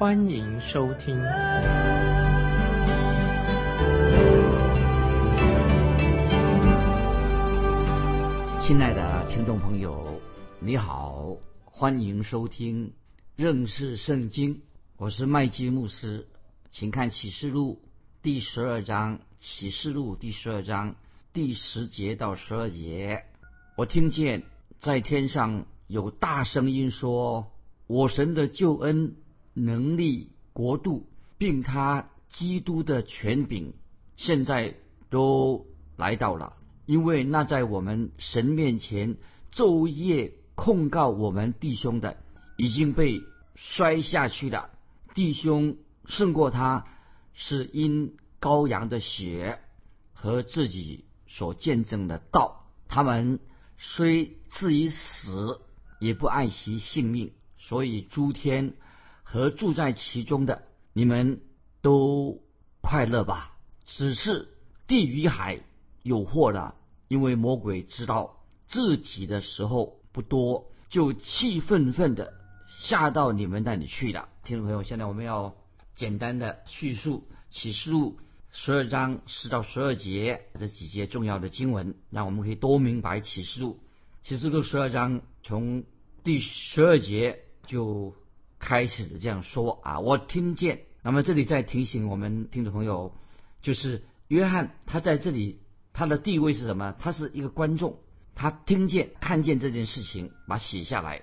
欢迎收听。亲爱的听众朋友，你好，欢迎收听认识圣经。我是麦基牧师，请看启示录第十二章，启示录第十二章。第十节到十二节，我听见在天上有大声音说：“我神的救恩、能力、国度，并他基督的权柄，现在都来到了。因为那在我们神面前昼夜控告我们弟兄的，已经被摔下去了。弟兄胜过他，是因羔羊的血和自己。”所见证的道，他们虽至于死，也不爱惜性命。所以诸天和住在其中的，你们都快乐吧。只是地与海有祸了，因为魔鬼知道自己的时候不多，就气愤愤的下到你们那里去了。听众朋友，现在我们要简单的叙述启示录。十二章十到十二节这几节重要的经文，让我们可以多明白启示录。启示录十二章从第十二节就开始这样说啊，我听见。那么这里在提醒我们听众朋友，就是约翰他在这里他的地位是什么？他是一个观众，他听见看见这件事情，把写下来。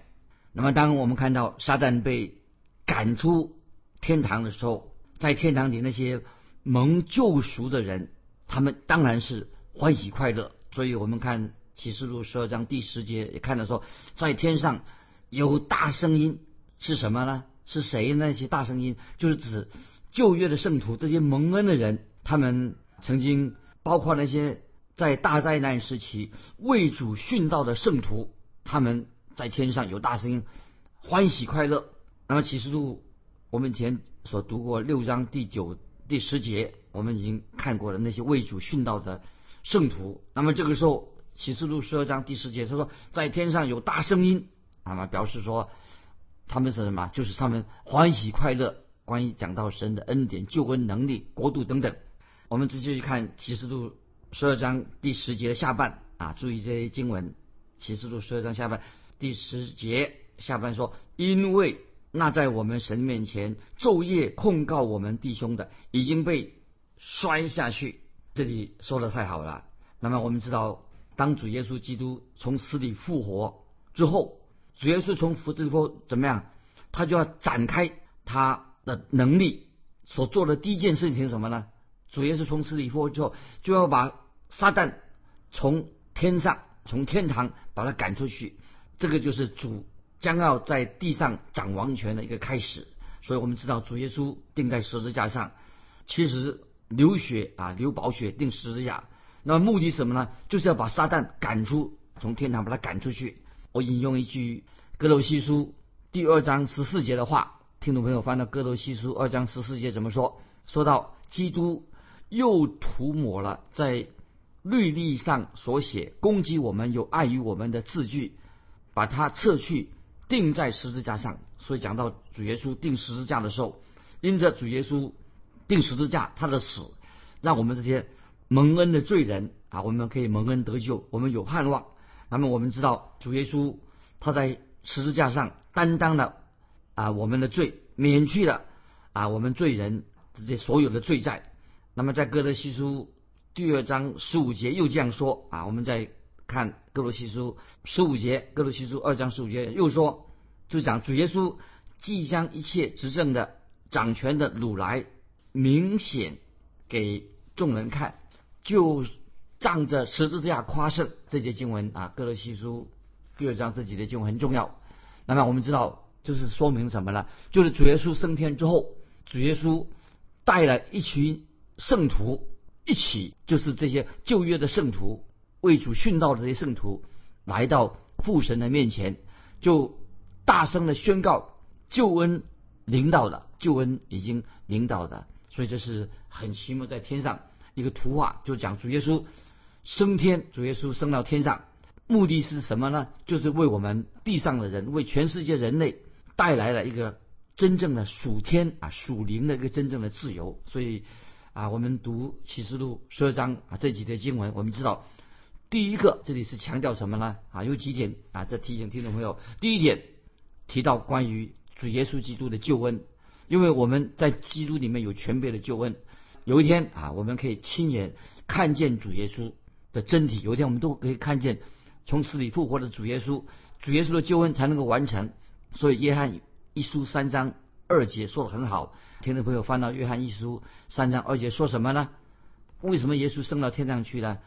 那么当我们看到撒旦被赶出天堂的时候，在天堂里那些。蒙救赎的人，他们当然是欢喜快乐。所以我们看启示录十二章第十节也看到说，在天上有大声音是什么呢？是谁那些大声音？就是指旧约的圣徒，这些蒙恩的人，他们曾经包括那些在大灾难时期为主殉道的圣徒，他们在天上有大声音欢喜快乐。那么启示录我们以前所读过六章第九。第十节我们已经看过了那些为主殉道的圣徒。那么这个时候启示录十二章第十节他说，在天上有大声音，那么表示说他们是什么？就是他们欢喜快乐。关于讲到神的恩典、救恩能力、国度等等。我们继续看启示录十二章第十节的下半啊，注意这些经文。启示录十二章下半第十节下半说，因为。那在我们神面前昼夜控告我们弟兄的，已经被摔下去。这里说的太好了。那么我们知道，当主耶稣基督从死里复活之后，主耶稣从福之后怎么样？他就要展开他的能力，所做的第一件事情是什么呢？主耶稣从死里复活之后，就要把撒旦从天上、从天堂把他赶出去。这个就是主。将要在地上掌王权的一个开始，所以我们知道主耶稣钉在十字架上，其实流血啊，流宝血钉十字架，那么目的什么呢？就是要把撒旦赶出，从天堂把他赶出去。我引用一句哥罗西书第二章十四节的话，听众朋友翻到哥罗西书二章十四节怎么说？说到基督又涂抹了在律例上所写攻击我们有碍于我们的字句，把它撤去。钉在十字架上，所以讲到主耶稣钉十字架的时候，因着主耶稣钉十字架，他的死，让我们这些蒙恩的罪人啊，我们可以蒙恩得救，我们有盼望。那么我们知道主耶稣他在十字架上担当了啊我们的罪，免去了啊我们罪人这些所有的罪债。那么在哥德西书第二章十五节又这样说啊，我们在。看哥罗西书十五节，哥罗西书二章十五节又说，就讲主耶稣即将一切执政的掌权的掳来，明显给众人看，就仗着十字架夸胜。这节经文啊，哥罗西书第二章这几节经文很重要。那么我们知道，就是说明什么呢？就是主耶稣升天之后，主耶稣带了一群圣徒一起，就是这些旧约的圣徒为主殉道的这些圣徒，来到父神的面前，就大声的宣告救恩临到了，救恩已经临到的。所以这是很奇妙，在天上一个图画，就讲主耶稣升天，主耶稣升到天上，目的是什么呢？就是为我们地上的人，为全世界人类带来了一个真正的属天啊属灵的一个真正的自由。所以啊，我们读启示录十二章啊这几节经文，我们知道第一个这里是强调什么呢？啊，有几点啊，这提醒听众朋友，第一点提到关于主耶稣基督的救恩。因为我们在基督里面有全备的救恩，有一天啊，我们可以亲眼看见主耶稣的真体。有一天我们都可以看见从死里复活的主耶稣，主耶稣的救恩才能够完成。所以约翰一书三章二节说的很好，听众朋友翻到约翰一书三章二节说什么呢？为什么耶稣升到天上去呢？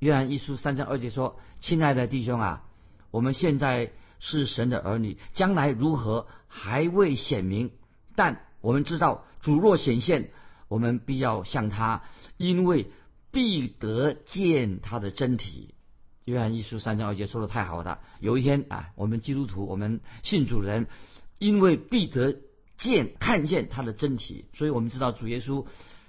约翰一书三章二节说：“亲爱的弟兄啊，我们现在是神的儿女，将来如何还未显明。”但我们知道，主若显现，我们必要向他，因为必得见他的真体。约翰一书三章二节说的太好了。有一天啊，我们基督徒，我们信主人，因为必得见看见他的真体，所以我们知道主耶稣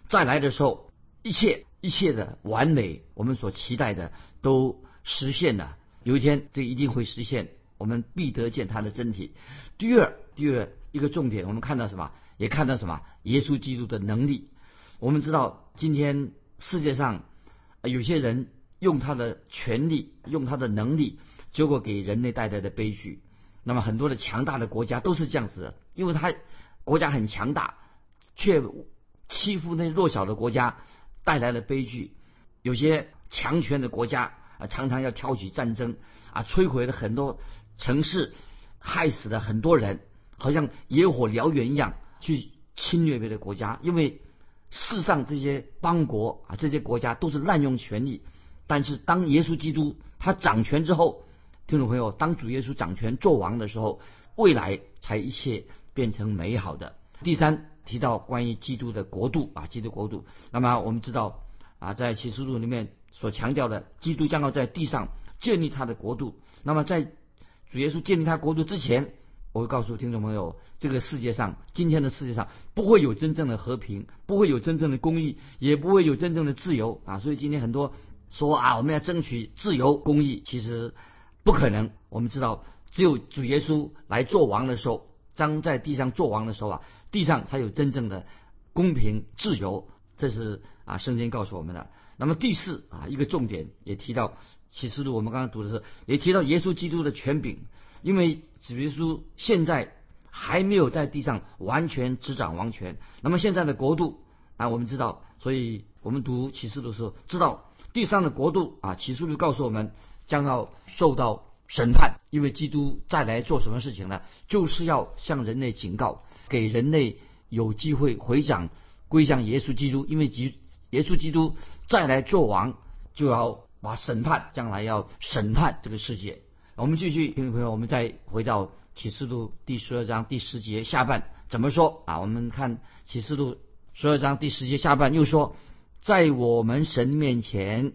再来的时候，一切一切的完美，我们所期待的都实现了。有一天，这一定会实现，我们必得见他的真体。第二，第二。一个重点，我们看到什么？也看到什么？耶稣基督的能力。我们知道，今天世界上有些人用他的权力，用他的能力，结果给人类带来的悲剧。那么很多的强大的国家都是这样子的，因为他国家很强大，却欺负那弱小的国家，带来了悲剧。有些强权的国家啊，常常要挑起战争啊，摧毁了很多城市，害死了很多人。好像野火燎原一样去侵略别的国家，因为世上这些邦国啊，这些国家都是滥用权力。但是当耶稣基督他掌权之后，听众朋友，当主耶稣掌权做王的时候，未来才一切变成美好的。第三提到关于基督的国度啊，基督国度。那么我们知道啊，在启示录里面所强调的，基督将要在地上建立他的国度。那么在主耶稣建立他国度之前，我会告诉听众朋友，这个世界上，今天的世界上不会有真正的和平，不会有真正的公义，也不会有真正的自由啊！所以今天很多说啊，我们要争取自由公义，其实不可能。我们知道，只有主耶稣来做王的时候，将在地上做王的时候啊，地上才有真正的公平自由。这是啊，圣经告诉我们的。那么第四啊，一个重点也提到启示录，我们刚刚读的是也提到耶稣基督的权柄。因为主耶稣现在还没有在地上完全执掌王权，那么现在的国度啊，我们知道，所以我们读启示的时候知道地上的国度啊，启示录告诉我们将要受到审判，因为基督再来做什么事情呢？就是要向人类警告，给人类有机会回转归向耶稣基督，因为基耶稣基督再来做王，就要把审判将来要审判这个世界。我们继续，听众朋友，我们再回到启示录第十二章第十节下半怎么说啊？我们看启示录十二章第十节下半又说，在我们神面前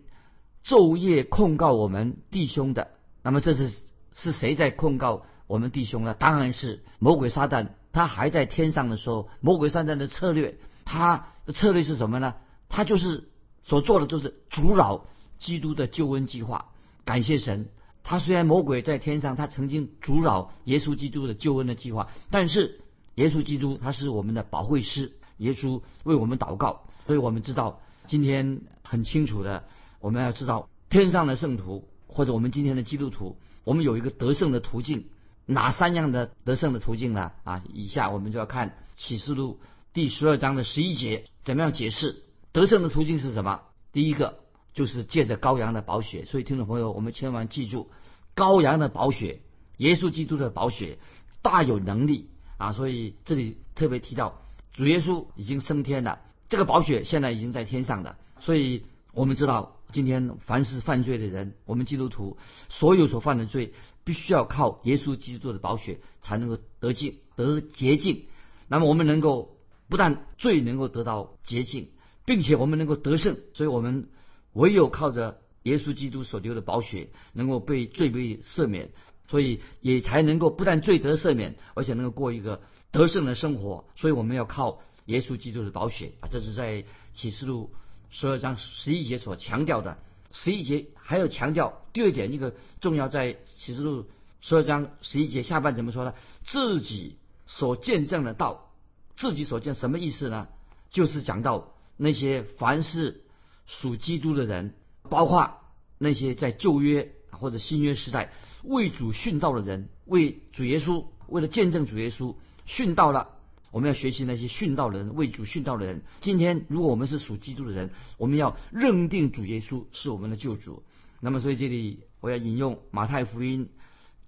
昼夜控告我们弟兄的，那么这是是谁在控告我们弟兄呢？当然是魔鬼撒旦。他还在天上的时候，魔鬼撒旦的策略，他的策略是什么呢？他就是所做的就是阻扰基督的救恩计划。感谢神。他虽然魔鬼在天上，他曾经阻扰耶稣基督的救恩的计划，但是耶稣基督他是我们的保惠师，耶稣为我们祷告，所以我们知道今天很清楚的，我们要知道天上的圣徒或者我们今天的基督徒，我们有一个得胜的途径，哪三样的得胜的途径呢？啊，以下我们就要看启示录第十二章的十一节怎么样解释得胜的途径是什么？第一个。就是借着羔羊的宝血，所以听众朋友，我们千万记住，羔羊的宝血，耶稣基督的宝血大有能力啊！所以这里特别提到，主耶稣已经升天了，这个宝血现在已经在天上的。所以我们知道，今天凡是犯罪的人，我们基督徒所有所犯的罪，必须要靠耶稣基督的宝血才能够得净得洁净。那么我们能够不但罪能够得到洁净，并且我们能够得胜。所以我们唯有靠着耶稣基督所流的宝血，能够被罪被赦免，所以也才能够不但罪得赦免，而且能够过一个得胜的生活。所以我们要靠耶稣基督的宝血啊！这是在启示录十二章十一节所强调的。十一节还要强调第二点，一个重要在启示录十二章十一节下半怎么说呢？自己所见证的道，自己所见什么意思呢？就是讲到那些凡是属基督的人，包括那些在旧约或者新约时代为主殉道的人，为主耶稣为了见证主耶稣殉道了。我们要学习那些殉道人为主殉道的人。今天，如果我们是属基督的人，我们要认定主耶稣是我们的救主。那么，所以这里我要引用马太福音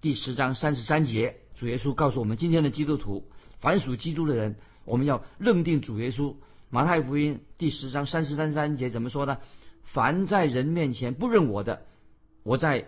第十章三十三节，主耶稣告诉我们：今天的基督徒，凡属基督的人，我们要认定主耶稣。马太福音第十章三十三三节怎么说呢？凡在人面前不认我的，我在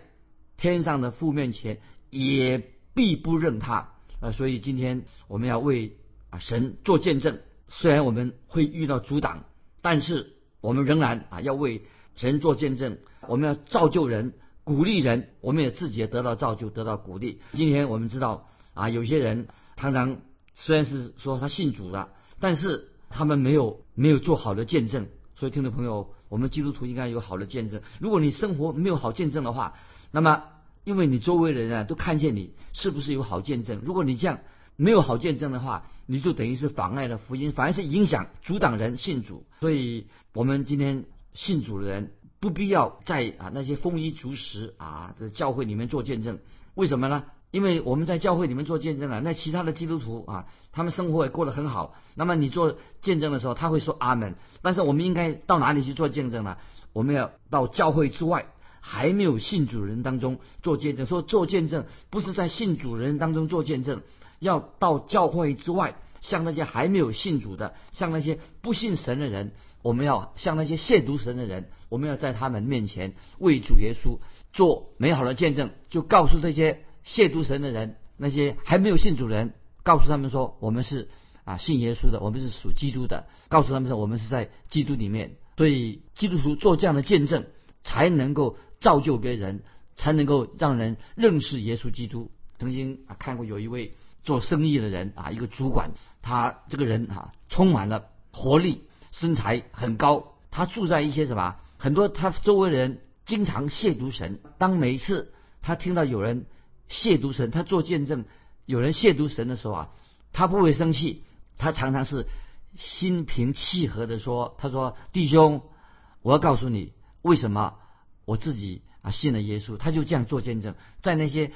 天上的父面前也必不认他。呃，所以今天我们要为。啊，神做见证，虽然我们会遇到阻挡，但是我们仍然啊要为神做见证。我们要造就人，鼓励人，我们也自己也得到造就，得到鼓励。今天我们知道啊，有些人常常虽然是说他信主了，但是他们没有没有做好的见证。所以听众朋友，我们基督徒应该有好的见证。如果你生活没有好见证的话，那么因为你周围的人啊都看见你是不是有好见证。如果你这样没有好见证的话，你就等于是妨碍了福音，反而是影响、阻挡人信主。所以，我们今天信主的人不必要在啊那些丰衣足食啊的教会里面做见证。为什么呢？因为我们在教会里面做见证了，那其他的基督徒啊，他们生活也过得很好。那么你做见证的时候，他会说阿门。但是我们应该到哪里去做见证呢？我们要到教会之外，还没有信主人当中做见证。说做见证不是在信主人当中做见证。要到教会之外，向那些还没有信主的，向那些不信神的人，我们要向那些亵渎神的人，我们要在他们面前为主耶稣做美好的见证，就告诉这些亵渎神的人，那些还没有信主人，告诉他们说，我们是啊信耶稣的，我们是属基督的，告诉他们说，我们是在基督里面。所以基督徒做这样的见证，才能够造就别人，才能够让人认识耶稣基督。曾经啊看过有一位。做生意的人啊，一个主管，他这个人啊，充满了活力，身材很高。他住在一些什么？很多他周围人经常亵渎神。当每一次他听到有人亵渎神，他做见证有人亵渎神的时候啊，他不会生气，他常常是心平气和的说：“他说弟兄，我要告诉你为什么我自己啊信了耶稣。”他就这样做见证，在那些。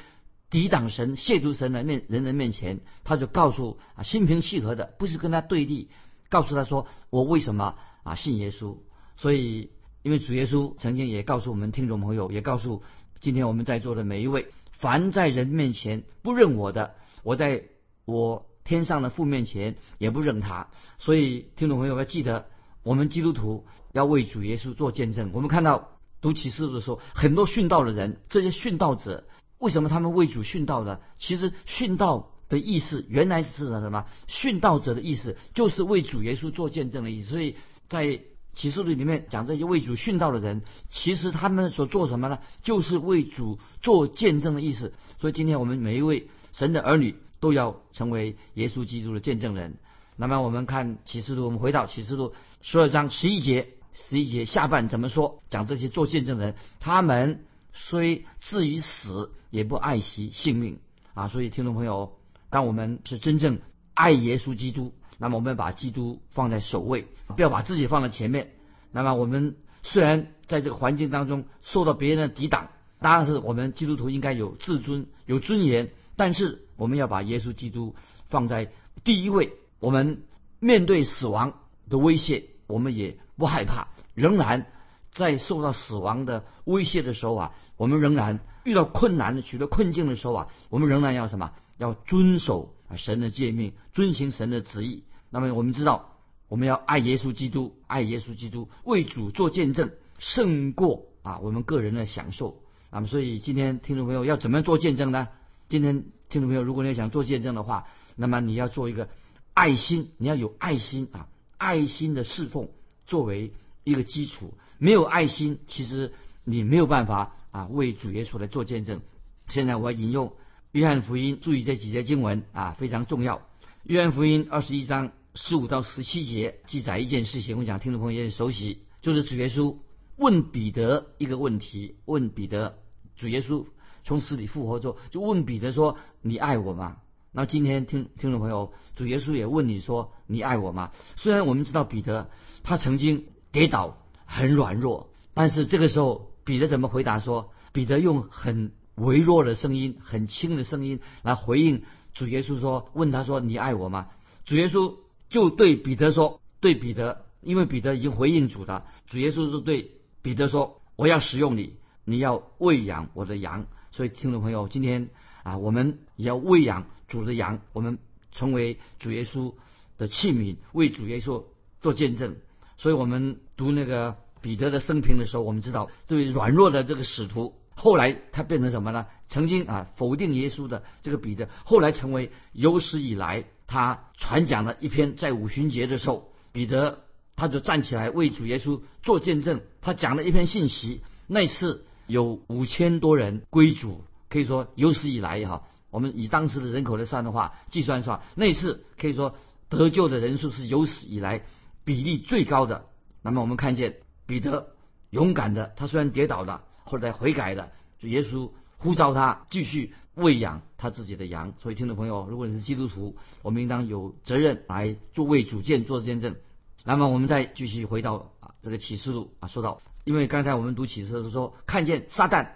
抵挡神、亵渎神的面人人面前，他就告诉啊心平气和的，不是跟他对立，告诉他说我为什么啊信耶稣。所以，因为主耶稣曾经也告诉我们听众朋友，也告诉今天我们在座的每一位，凡在人面前不认我的，我在我天上的父面前也不认他。所以，听众朋友要记得，我们基督徒要为主耶稣做见证。我们看到读启示录的时候，很多殉道的人，这些殉道者。为什么他们为主殉道呢？其实殉道的意思原来是什么？殉道者的意思就是为主耶稣做见证的意思。所以在启示录里面讲这些为主殉道的人，其实他们所做什么呢？就是为主做见证的意思。所以今天我们每一位神的儿女都要成为耶稣基督的见证人。那么我们看启示录，我们回到启示录十二章十一节，十一节下半怎么说？讲这些做见证人，他们。虽至于死，也不爱惜性命啊！所以，听众朋友，当我们是真正爱耶稣基督，那么我们把基督放在首位，不要把自己放在前面。那么，我们虽然在这个环境当中受到别人的抵挡，当然是我们基督徒应该有自尊、有尊严，但是我们要把耶稣基督放在第一位。我们面对死亡的威胁，我们也不害怕，仍然。在受到死亡的威胁的时候啊，我们仍然遇到困难的、许多困境的时候啊，我们仍然要什么？要遵守啊神的诫命，遵行神的旨意。那么我们知道，我们要爱耶稣基督，爱耶稣基督，为主做见证，胜过啊我们个人的享受。那么，所以今天听众朋友要怎么样做见证呢？今天听众朋友，如果你想做见证的话，那么你要做一个爱心，你要有爱心啊，爱心的侍奉作为一个基础。没有爱心，其实你没有办法啊为主耶稣来做见证。现在我要引用约翰福音，注意这几节经文啊非常重要。约翰福音二十一章十五到十七节记载一件事情，我想听众朋友也熟悉，就是主耶稣问彼得一个问题，问彼得，主耶稣从死里复活之后，就问彼得说：“你爱我吗？”那今天听听众朋友，主耶稣也问你说：“你爱我吗？”虽然我们知道彼得他曾经跌倒。很软弱，但是这个时候彼得怎么回答说？彼得用很微弱的声音、很轻的声音来回应主耶稣说：“问他说你爱我吗？”主耶稣就对彼得说：“对彼得，因为彼得已经回应主了。主耶稣是对彼得说：我要使用你，你要喂养我的羊。所以听众朋友，今天啊，我们也要喂养主的羊，我们成为主耶稣的器皿，为主耶稣做见证。所以我们读那个。彼得的生平的时候，我们知道这位软弱的这个使徒，后来他变成什么呢？曾经啊否定耶稣的这个彼得，后来成为有史以来他传讲了一篇在五旬节的时候，彼得他就站起来为主耶稣做见证，他讲了一篇信息。那次有五千多人归主，可以说有史以来哈，我们以当时的人口来算的话，计算算那次可以说得救的人数是有史以来比例最高的。那么我们看见。彼得勇敢的，他虽然跌倒了，后来悔改了，就耶稣呼召他继续喂养他自己的羊。所以，听众朋友，如果你是基督徒，我们应当有责任来做为主见做见证。那么，我们再继续回到啊这个启示录啊，说到，因为刚才我们读启示录说，看见撒旦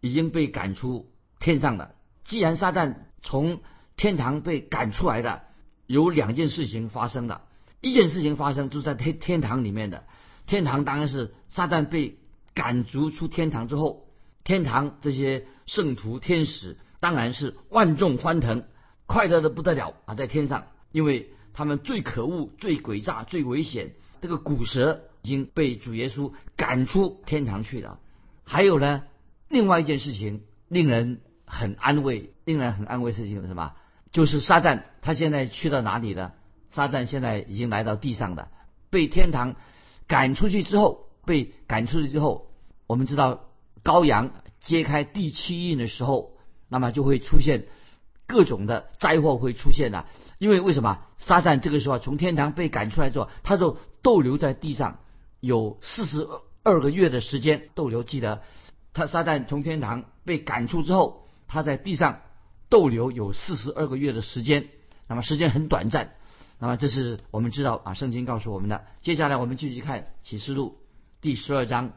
已经被赶出天上了。既然撒旦从天堂被赶出来的，有两件事情发生了。一件事情发生就在天天堂里面的。天堂当然是撒旦被赶逐出天堂之后，天堂这些圣徒天使当然是万众欢腾，快乐的不得了啊！在天上，因为他们最可恶、最诡诈、最危险，这个古蛇已经被主耶稣赶出天堂去了。还有呢，另外一件事情令人很安慰、令人很安慰事情是什么？就是撒旦他现在去到哪里了？撒旦现在已经来到地上的，被天堂。赶出去之后，被赶出去之后，我们知道羔羊揭开第七印的时候，那么就会出现各种的灾祸会出现的。因为为什么撒旦这个时候从天堂被赶出来之后，他就逗留在地上有四十二个月的时间逗留。记得他撒旦从天堂被赶出之后，他在地上逗留有四十二个月的时间，那么时间很短暂。那么这是我们知道啊，圣经告诉我们的。接下来我们继续看启示录第十二章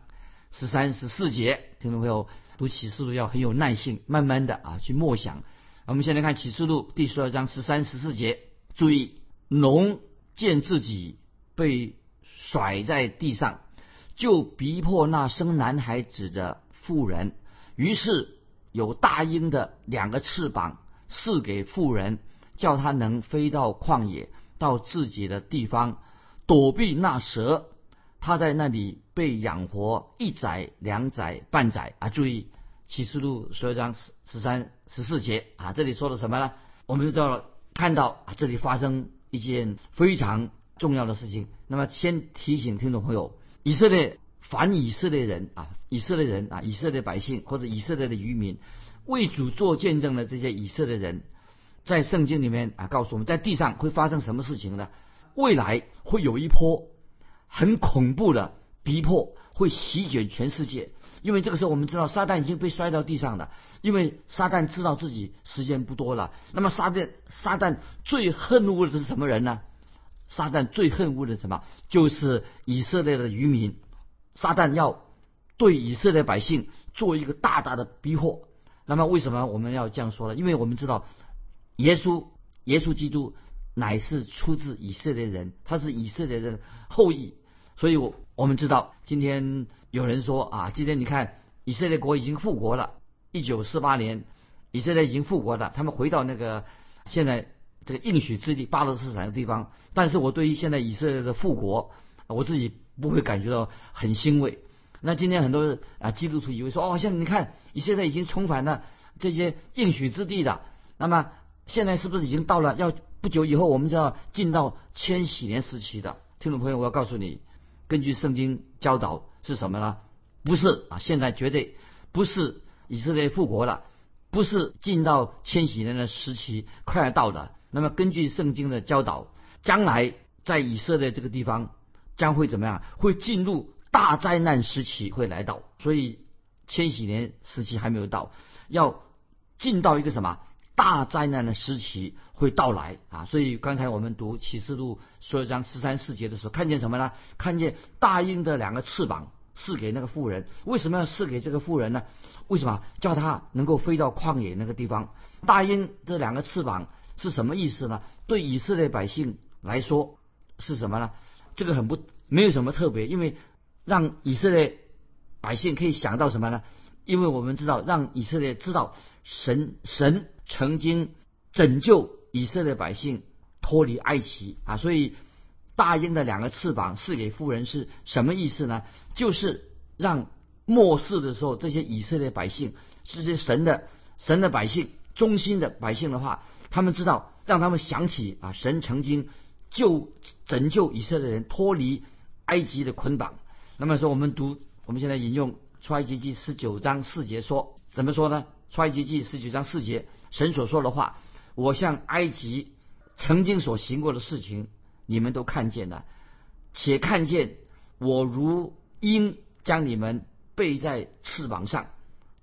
十三十四节，听众朋友读启示录要很有耐性，慢慢的啊去默想。我们先来看启示录第十二章十三十四节，注意，龙见自己被甩在地上，就逼迫那生男孩子的妇人，于是有大鹰的两个翅膀赐给妇人，叫他能飞到旷野。到自己的地方躲避那蛇，他在那里被养活一载、两载、半载啊！注意启示录十二章十十三、十四节啊，这里说的什么呢？我们就知道看到啊，这里发生一件非常重要的事情。那么先提醒听众朋友，以色列反以色列人啊，以色列人啊，以色列百姓或者以色列的渔民为主做见证的这些以色列人。在圣经里面啊，告诉我们在地上会发生什么事情呢？未来会有一波很恐怖的逼迫，会席卷全世界。因为这个时候我们知道撒旦已经被摔到地上了，因为撒旦知道自己时间不多了。那么撒旦撒旦最恨恶的是什么人呢？撒旦最恨恶的什么？就是以色列的渔民。撒旦要对以色列百姓做一个大大的逼迫。那么为什么我们要这样说呢？因为我们知道。耶稣，耶稣基督乃是出自以色列人，他是以色列的后裔，所以，我我们知道，今天有人说啊，今天你看以色列国已经复国了，一九四八年，以色列已经复国了，他们回到那个现在这个应许之地巴勒斯坦的地方，但是我对于现在以色列的复国，我自己不会感觉到很欣慰。那今天很多啊基督徒以为说，哦，现在你看以色列已经重返了这些应许之地的，那么。现在是不是已经到了要不久以后，我们就要进到千禧年时期的。听众朋友，我要告诉你，根据圣经教导是什么呢？不是啊，现在绝对不是以色列复国了，不是进到千禧年的时期快要到的。那么根据圣经的教导，将来在以色列这个地方将会怎么样？会进入大灾难时期会来到，所以千禧年时期还没有到，要进到一个什么？大灾难的时期会到来啊！所以刚才我们读启示录十二章十三四节的时候，看见什么呢？看见大鹰的两个翅膀赐给那个妇人。为什么要赐给这个妇人呢？为什么叫他能够飞到旷野那个地方？大鹰这两个翅膀是什么意思呢？对以色列百姓来说是什么呢？这个很不没有什么特别，因为让以色列百姓可以想到什么呢？因为我们知道，让以色列知道神神。曾经拯救以色列百姓脱离埃及啊，所以大鹰的两个翅膀赐给妇人是什么意思呢？就是让末世的时候，这些以色列百姓，这些神的神的百姓，忠心的百姓的话，他们知道，让他们想起啊，神曾经救拯救以色列人脱离埃及的捆绑。那么说，我们读我们现在引用出埃及记十九章四节说，怎么说呢？出埃及记十九章四节。神所说的话，我向埃及曾经所行过的事情，你们都看见了，且看见我如鹰将你们背在翅膀上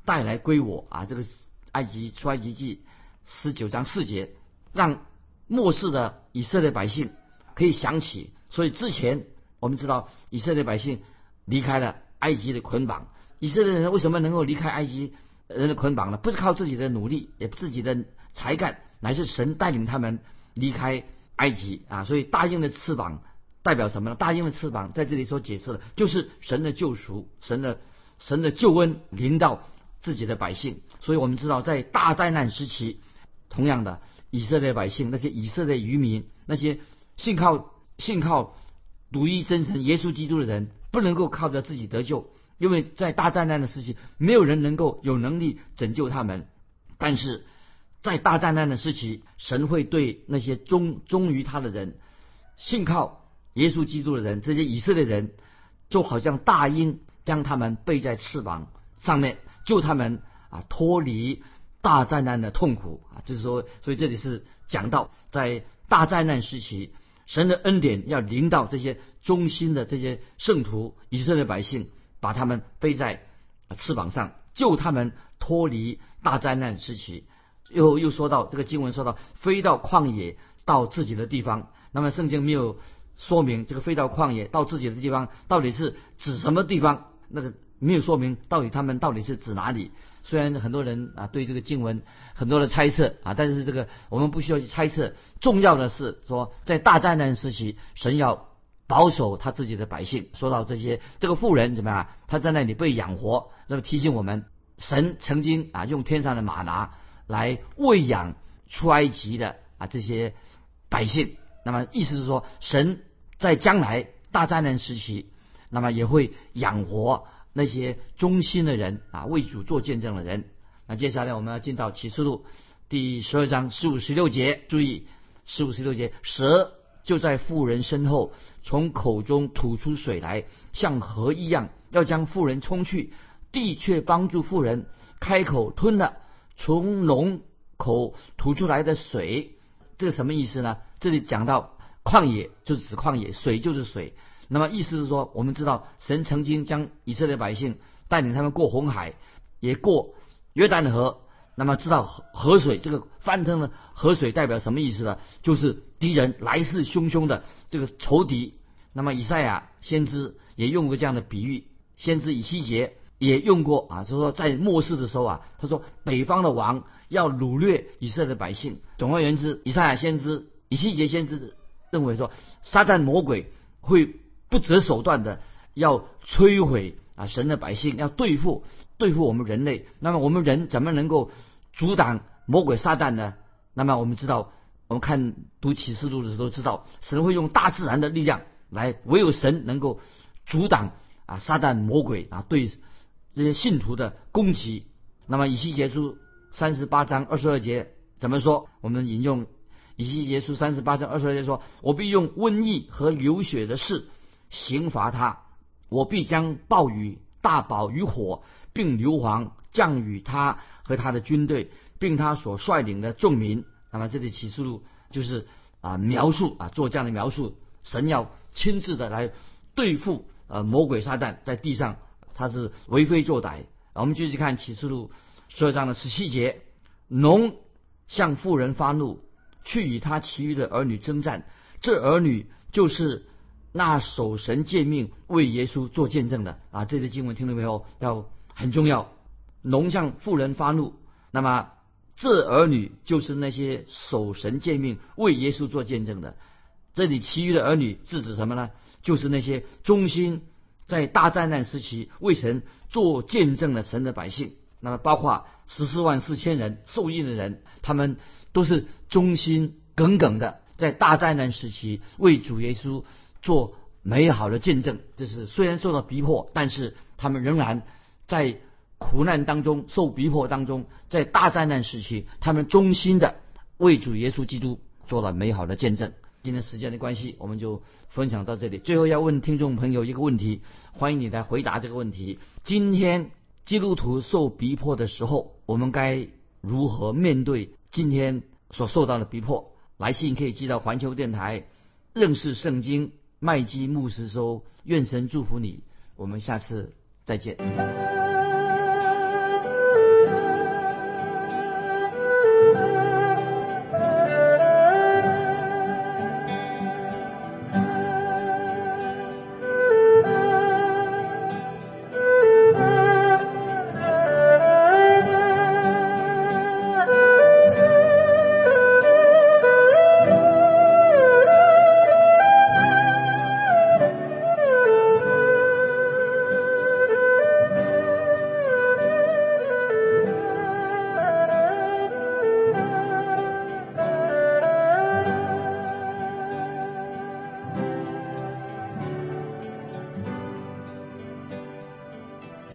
带来归我啊！这个埃及出埃及记十九章四节，让末世的以色列百姓可以想起。所以之前我们知道以色列百姓离开了埃及的捆绑，以色列人为什么能够离开埃及？人的捆绑呢，不是靠自己的努力，也不自己的才干，乃是神带领他们离开埃及啊。所以大鹰的翅膀代表什么呢？大鹰的翅膀在这里所解释的，就是神的救赎，神的神的救恩临到自己的百姓。所以我们知道，在大灾难时期，同样的以色列百姓，那些以色列渔民，那些信靠信靠独一真神耶稣基督的人，不能够靠着自己得救。因为在大灾难的时期，没有人能够有能力拯救他们，但是在大灾难的时期，神会对那些忠忠于他的人、信靠耶稣基督的人，这些以色列人，就好像大鹰将他们背在翅膀上面，救他们啊脱离大灾难的痛苦啊。就是说，所以这里是讲到在大灾难时期，神的恩典要临到这些忠心的这些圣徒、以色列百姓。把他们背在翅膀上，救他们脱离大灾难时期。又又说到这个经文，说到飞到旷野到自己的地方。那么圣经没有说明这个飞到旷野到自己的地方到底是指什么地方，那个没有说明到底他们到底是指哪里。虽然很多人啊对这个经文很多的猜测啊，但是这个我们不需要去猜测。重要的是说，在大灾难时期，神要。保守他自己的百姓。说到这些，这个妇人怎么样？他在那里被养活，那么提醒我们，神曾经啊用天上的马拿来喂养出埃及的啊这些百姓。那么意思是说，神在将来大灾难时期，那么也会养活那些忠心的人啊，为主做见证的人。那接下来我们要进到启示录第十二章十五十六节，注意十五十六节蛇。就在妇人身后，从口中吐出水来，像河一样，要将妇人冲去。地却帮助妇人开口吞了从龙口吐出来的水。这个什么意思呢？这里讲到旷野，就是指旷野，水就是水。那么意思是说，我们知道神曾经将以色列百姓带领他们过红海，也过约旦河。那么知道河河水这个翻腾的河水代表什么意思呢？就是敌人来势汹汹的这个仇敌。那么以赛亚先知也用过这样的比喻，先知以西结也用过啊，就是说在末世的时候啊，他说北方的王要掳掠以色列百姓。总而言之，以赛亚先知、以西结先知认为说，撒旦魔鬼会不择手段的要摧毁啊神的百姓，要对付对付我们人类。那么我们人怎么能够？阻挡魔鬼撒旦呢？那么我们知道，我们看读启示录的时候知道，神会用大自然的力量来，唯有神能够阻挡啊撒旦魔鬼啊对这些信徒的攻击。那么以西结书三十八章二十二节怎么说？我们引用以西结书三十八章二十二节说：“我必用瘟疫和流血的事刑罚他，我必将暴雨、大宝与火，并硫磺降雨他和他的军队，并他所率领的众民。”那么这里启示录就是啊描述啊做这样的描述，神要亲自的来对付呃魔鬼撒旦在地上他是为非作歹。我们继续看启示录十二章的十七节，农向妇人发怒。去与他其余的儿女征战，这儿女就是那守神诫命、为耶稣做见证的啊！这些经文听到没有？要很重要。农向妇人发怒，那么这儿女就是那些守神诫命、为耶稣做见证的。这里其余的儿女是指什么呢？就是那些忠心在大灾难时期为神做见证的神的百姓。那么包括十四万四千人受益的人，他们都是忠心耿耿的，在大灾难时期为主耶稣做美好的见证。这是虽然受到逼迫，但是他们仍然在苦难当中受逼迫当中，在大灾难时期，他们忠心的为主耶稣基督做了美好的见证。今天时间的关系，我们就分享到这里。最后要问听众朋友一个问题，欢迎你来回答这个问题。今天。基督徒受逼迫的时候，我们该如何面对今天所受到的逼迫？来信可以寄到环球电台，认识圣经麦基牧师收。愿神祝福你，我们下次再见。